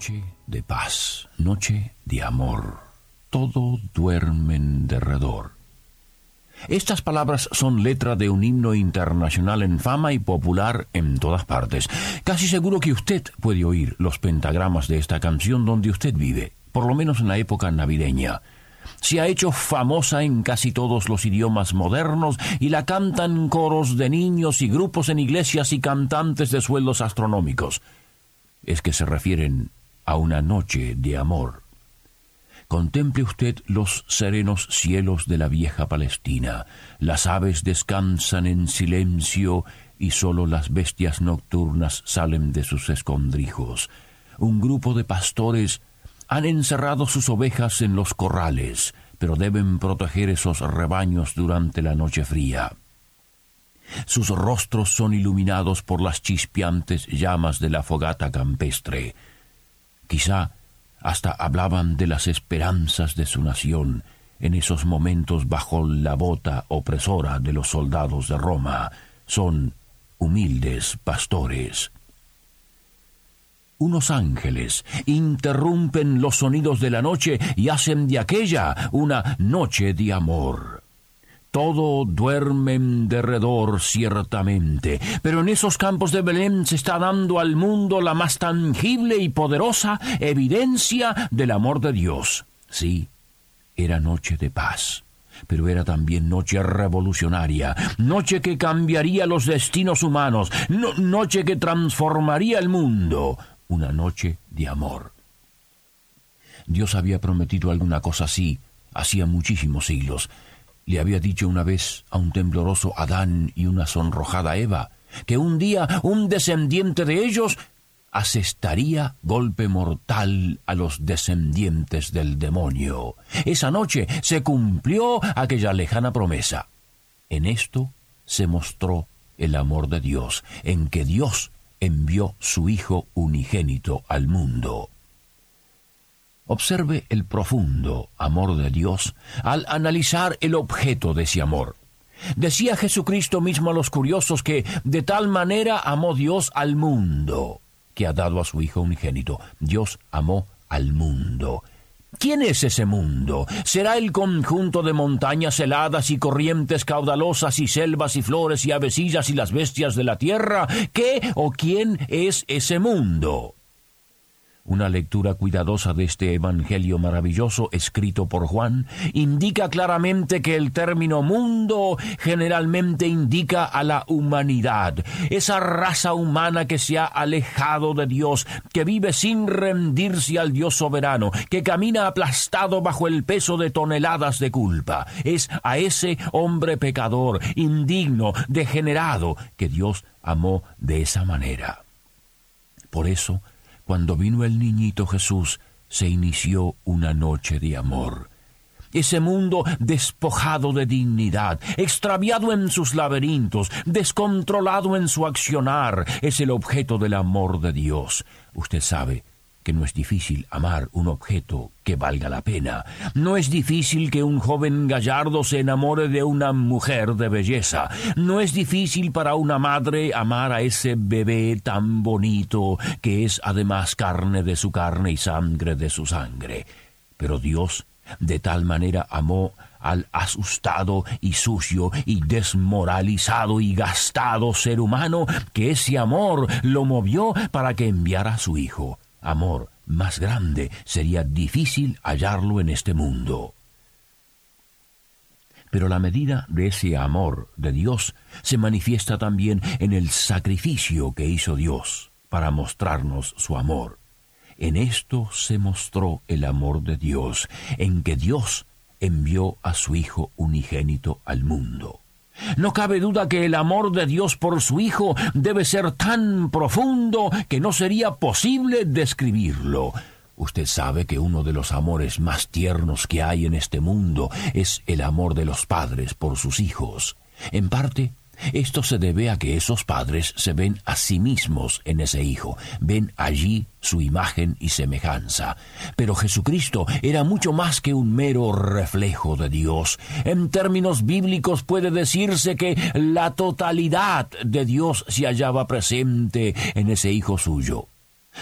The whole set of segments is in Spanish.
Noche de paz, noche de amor. Todo duerme en derredor. Estas palabras son letra de un himno internacional en fama y popular en todas partes. Casi seguro que usted puede oír los pentagramas de esta canción donde usted vive, por lo menos en la época navideña. Se ha hecho famosa en casi todos los idiomas modernos y la cantan coros de niños y grupos en iglesias y cantantes de sueldos astronómicos. Es que se refieren a una noche de amor. Contemple usted los serenos cielos de la vieja Palestina. Las aves descansan en silencio y sólo las bestias nocturnas salen de sus escondrijos. Un grupo de pastores han encerrado sus ovejas en los corrales, pero deben proteger esos rebaños durante la noche fría. Sus rostros son iluminados por las chispeantes llamas de la fogata campestre. Quizá hasta hablaban de las esperanzas de su nación en esos momentos bajo la bota opresora de los soldados de Roma. Son humildes pastores. Unos ángeles interrumpen los sonidos de la noche y hacen de aquella una noche de amor. Todo duerme en derredor ciertamente, pero en esos campos de Belén se está dando al mundo la más tangible y poderosa evidencia del amor de Dios. Sí, era noche de paz, pero era también noche revolucionaria, noche que cambiaría los destinos humanos, noche que transformaría el mundo, una noche de amor. Dios había prometido alguna cosa así hacía muchísimos siglos, le había dicho una vez a un tembloroso Adán y una sonrojada Eva, que un día un descendiente de ellos asestaría golpe mortal a los descendientes del demonio. Esa noche se cumplió aquella lejana promesa. En esto se mostró el amor de Dios, en que Dios envió su Hijo unigénito al mundo. Observe el profundo amor de Dios al analizar el objeto de ese amor. Decía Jesucristo mismo a los curiosos que de tal manera amó Dios al mundo, que ha dado a su Hijo unigénito. Dios amó al mundo. ¿Quién es ese mundo? ¿Será el conjunto de montañas heladas y corrientes caudalosas y selvas y flores y avecillas y las bestias de la tierra? ¿Qué o quién es ese mundo? Una lectura cuidadosa de este Evangelio maravilloso escrito por Juan indica claramente que el término mundo generalmente indica a la humanidad, esa raza humana que se ha alejado de Dios, que vive sin rendirse al Dios soberano, que camina aplastado bajo el peso de toneladas de culpa. Es a ese hombre pecador, indigno, degenerado, que Dios amó de esa manera. Por eso, cuando vino el niñito Jesús, se inició una noche de amor. Ese mundo despojado de dignidad, extraviado en sus laberintos, descontrolado en su accionar, es el objeto del amor de Dios. Usted sabe, que no es difícil amar un objeto que valga la pena. No es difícil que un joven gallardo se enamore de una mujer de belleza. No es difícil para una madre amar a ese bebé tan bonito que es además carne de su carne y sangre de su sangre. Pero Dios de tal manera amó al asustado y sucio y desmoralizado y gastado ser humano que ese amor lo movió para que enviara a su Hijo amor más grande sería difícil hallarlo en este mundo. Pero la medida de ese amor de Dios se manifiesta también en el sacrificio que hizo Dios para mostrarnos su amor. En esto se mostró el amor de Dios, en que Dios envió a su Hijo unigénito al mundo. No cabe duda que el amor de Dios por su Hijo debe ser tan profundo que no sería posible describirlo. Usted sabe que uno de los amores más tiernos que hay en este mundo es el amor de los padres por sus hijos. En parte, esto se debe a que esos padres se ven a sí mismos en ese hijo, ven allí su imagen y semejanza. Pero Jesucristo era mucho más que un mero reflejo de Dios. En términos bíblicos puede decirse que la totalidad de Dios se hallaba presente en ese hijo suyo.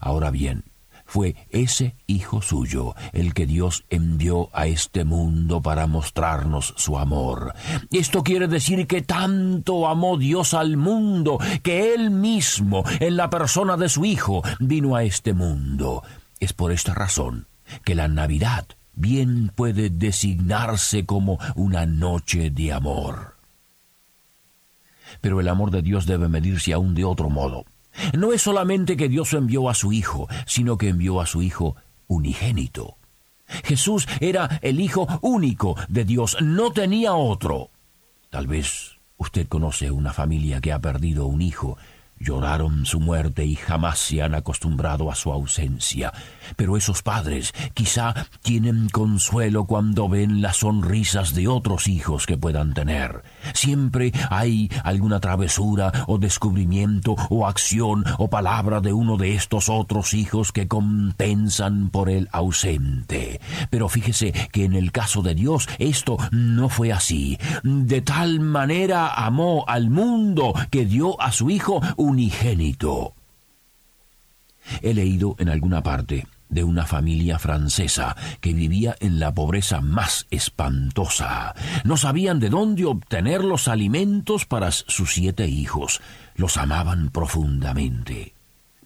Ahora bien, fue ese Hijo suyo el que Dios envió a este mundo para mostrarnos su amor. Esto quiere decir que tanto amó Dios al mundo que Él mismo, en la persona de su Hijo, vino a este mundo. Es por esta razón que la Navidad bien puede designarse como una noche de amor. Pero el amor de Dios debe medirse aún de otro modo. No es solamente que Dios envió a su Hijo, sino que envió a su Hijo unigénito. Jesús era el Hijo único de Dios, no tenía otro. Tal vez usted conoce una familia que ha perdido un hijo Lloraron su muerte y jamás se han acostumbrado a su ausencia. Pero esos padres quizá tienen consuelo cuando ven las sonrisas de otros hijos que puedan tener. Siempre hay alguna travesura o descubrimiento o acción o palabra de uno de estos otros hijos que compensan por el ausente. Pero fíjese que en el caso de Dios esto no fue así. De tal manera amó al mundo que dio a su Hijo unigénito. He leído en alguna parte de una familia francesa que vivía en la pobreza más espantosa. No sabían de dónde obtener los alimentos para sus siete hijos. Los amaban profundamente.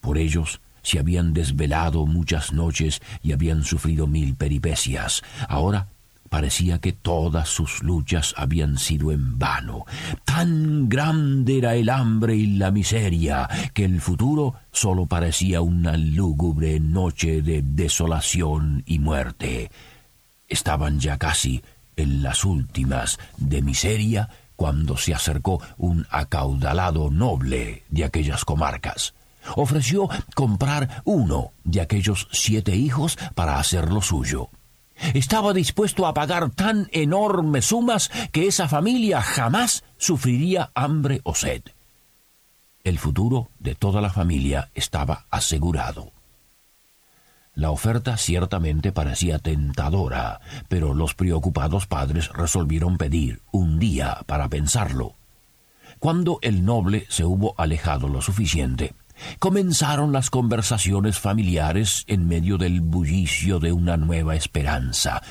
Por ellos se habían desvelado muchas noches y habían sufrido mil peripecias. Ahora parecía que todas sus luchas habían sido en vano. Tan grande era el hambre y la miseria que el futuro solo parecía una lúgubre noche de desolación y muerte. Estaban ya casi en las últimas de miseria cuando se acercó un acaudalado noble de aquellas comarcas. Ofreció comprar uno de aquellos siete hijos para hacerlo suyo. Estaba dispuesto a pagar tan enormes sumas que esa familia jamás sufriría hambre o sed. El futuro de toda la familia estaba asegurado. La oferta ciertamente parecía tentadora, pero los preocupados padres resolvieron pedir un día para pensarlo. Cuando el noble se hubo alejado lo suficiente, Comenzaron las conversaciones familiares en medio del bullicio de una nueva esperanza.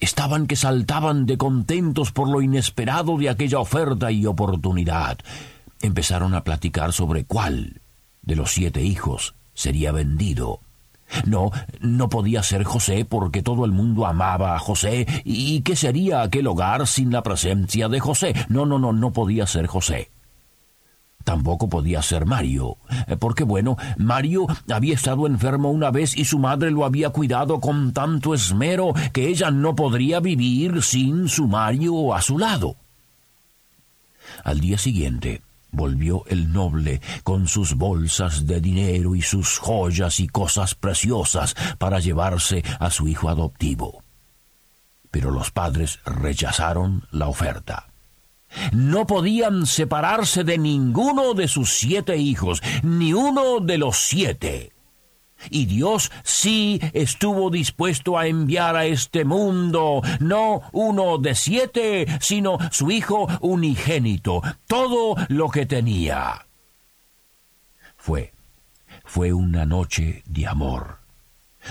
Estaban que saltaban de contentos por lo inesperado de aquella oferta y oportunidad. Empezaron a platicar sobre cuál de los siete hijos sería vendido. No, no podía ser José porque todo el mundo amaba a José. ¿Y qué sería aquel hogar sin la presencia de José? No, no, no, no podía ser José. Tampoco podía ser Mario, eh, porque bueno, Mario había estado enfermo una vez y su madre lo había cuidado con tanto esmero que ella no podría vivir sin su Mario a su lado. Al día siguiente, volvió el noble con sus bolsas de dinero y sus joyas y cosas preciosas para llevarse a su hijo adoptivo. Pero los padres rechazaron la oferta. No podían separarse de ninguno de sus siete hijos, ni uno de los siete. Y Dios sí estuvo dispuesto a enviar a este mundo no uno de siete, sino su Hijo unigénito, todo lo que tenía. Fue, fue una noche de amor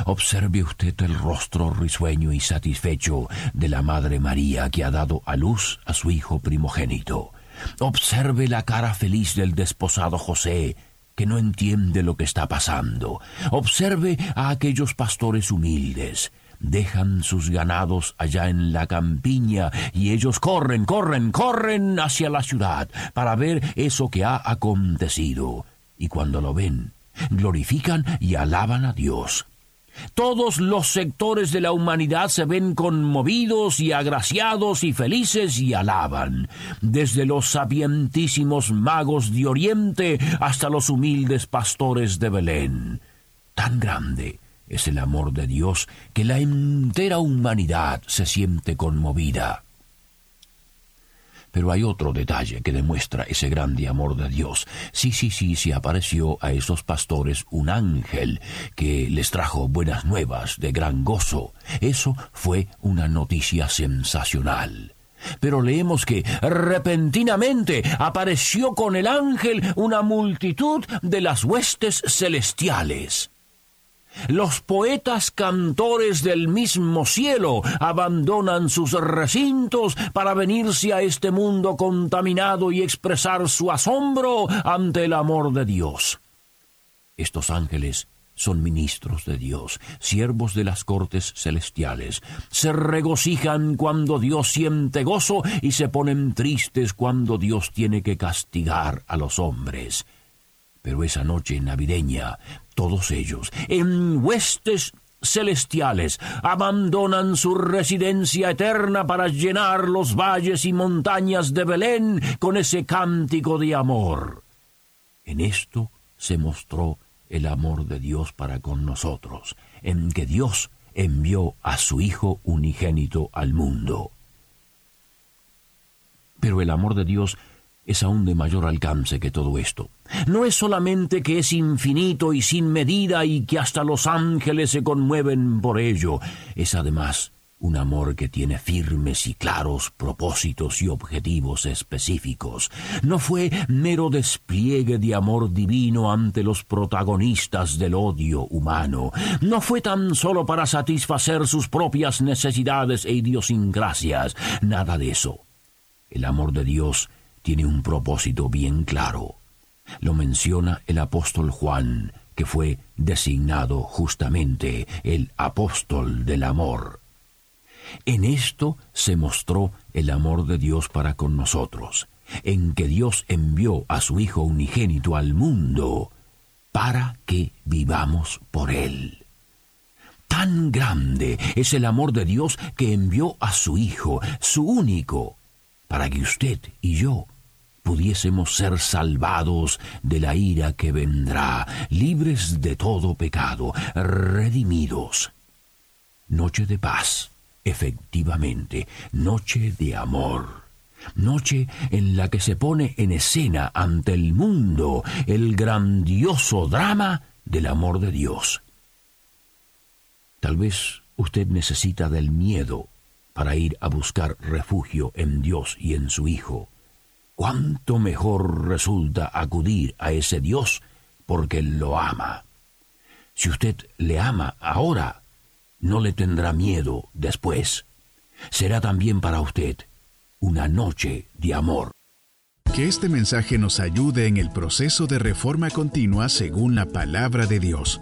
Observe usted el rostro risueño y satisfecho de la Madre María que ha dado a luz a su hijo primogénito. Observe la cara feliz del desposado José, que no entiende lo que está pasando. Observe a aquellos pastores humildes. Dejan sus ganados allá en la campiña y ellos corren, corren, corren hacia la ciudad para ver eso que ha acontecido. Y cuando lo ven, glorifican y alaban a Dios. Todos los sectores de la humanidad se ven conmovidos y agraciados y felices y alaban, desde los sapientísimos magos de Oriente hasta los humildes pastores de Belén. Tan grande es el amor de Dios que la entera humanidad se siente conmovida. Pero hay otro detalle que demuestra ese grande amor de Dios. Sí, sí, sí, sí apareció a esos pastores un ángel que les trajo buenas nuevas de gran gozo. Eso fue una noticia sensacional. Pero leemos que repentinamente apareció con el ángel una multitud de las huestes celestiales. Los poetas cantores del mismo cielo abandonan sus recintos para venirse a este mundo contaminado y expresar su asombro ante el amor de Dios. Estos ángeles son ministros de Dios, siervos de las cortes celestiales. Se regocijan cuando Dios siente gozo y se ponen tristes cuando Dios tiene que castigar a los hombres. Pero esa noche navideña, todos ellos, en huestes celestiales, abandonan su residencia eterna para llenar los valles y montañas de Belén con ese cántico de amor. En esto se mostró el amor de Dios para con nosotros, en que Dios envió a su Hijo unigénito al mundo. Pero el amor de Dios es aún de mayor alcance que todo esto. No es solamente que es infinito y sin medida y que hasta los ángeles se conmueven por ello, es además un amor que tiene firmes y claros propósitos y objetivos específicos. No fue mero despliegue de amor divino ante los protagonistas del odio humano. No fue tan solo para satisfacer sus propias necesidades e idiosincrasias. Nada de eso. El amor de Dios tiene un propósito bien claro. Lo menciona el apóstol Juan, que fue designado justamente el apóstol del amor. En esto se mostró el amor de Dios para con nosotros, en que Dios envió a su Hijo unigénito al mundo para que vivamos por Él. Tan grande es el amor de Dios que envió a su Hijo, su único, para que usted y yo pudiésemos ser salvados de la ira que vendrá, libres de todo pecado, redimidos. Noche de paz, efectivamente, noche de amor noche en la que se pone en escena ante el mundo el grandioso drama del amor de Dios. Tal vez usted necesita del miedo para ir a buscar refugio en Dios y en su Hijo cuánto mejor resulta acudir a ese Dios porque lo ama. Si usted le ama ahora, no le tendrá miedo después. Será también para usted una noche de amor. Que este mensaje nos ayude en el proceso de reforma continua según la palabra de Dios.